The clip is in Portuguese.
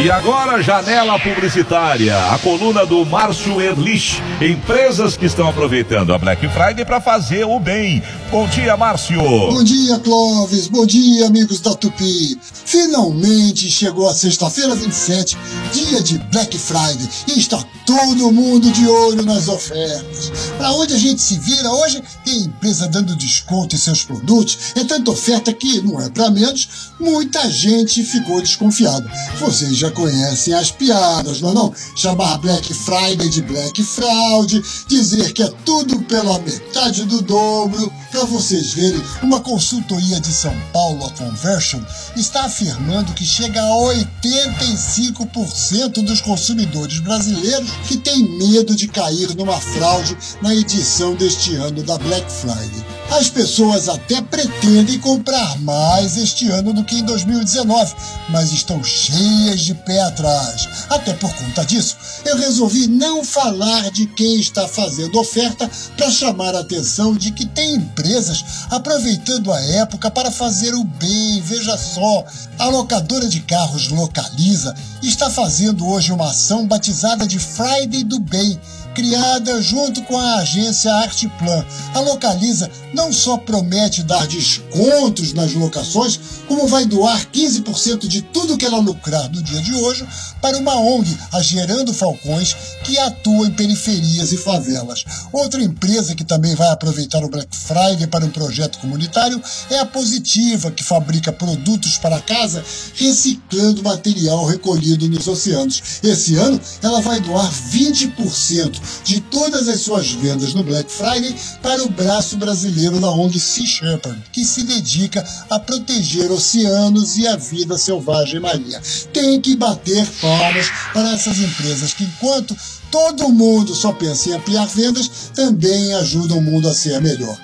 E agora, janela publicitária, a coluna do Márcio Erlich. Empresas que estão aproveitando a Black Friday para fazer o bem. Bom dia, Márcio. Bom dia, Clóvis. Bom dia, amigos da Tupi. Finalmente chegou a sexta-feira 27, dia de Black Friday, e está todo mundo de olho nas ofertas. Para onde a gente se vira hoje, tem empresa dando desconto em seus produtos, é tanta oferta que, não é para menos, muita gente ficou desconfiada. Vocês já conhecem as piadas, não é não? Chamar Black Friday de Black Fraud, dizer que é tudo pela metade do dobro. Para vocês verem, uma consultoria de São Paulo, a Conversion, está afirmando que chega a 85% dos consumidores brasileiros que têm medo de cair numa fraude na edição deste ano da Black Friday. As pessoas até pretendem comprar mais este ano do que em 2019, mas estão cheias de pé atrás. Até por conta disso, eu resolvi não falar de quem está fazendo oferta para chamar a atenção de que tem empresas aproveitando a época para fazer o bem. Veja só, a locadora de carros Localiza está fazendo hoje uma ação batizada de Friday do Bem criada junto com a agência Artplan. A Localiza não só promete dar descontos nas locações, como vai doar 15% de tudo que ela lucrar no dia de hoje para uma ONG, a Gerando Falcões, que atua em periferias e favelas. Outra empresa que também vai aproveitar o Black Friday para um projeto comunitário é a Positiva, que fabrica produtos para casa reciclando material recolhido nos oceanos. Esse ano ela vai doar 20% de todas as suas vendas no Black Friday para o braço brasileiro da ONG Sea Shepherd, que se dedica a proteger oceanos e a vida selvagem marinha. Tem que bater palmas para essas empresas que, enquanto todo mundo só pensa em ampliar vendas, também ajudam o mundo a ser melhor.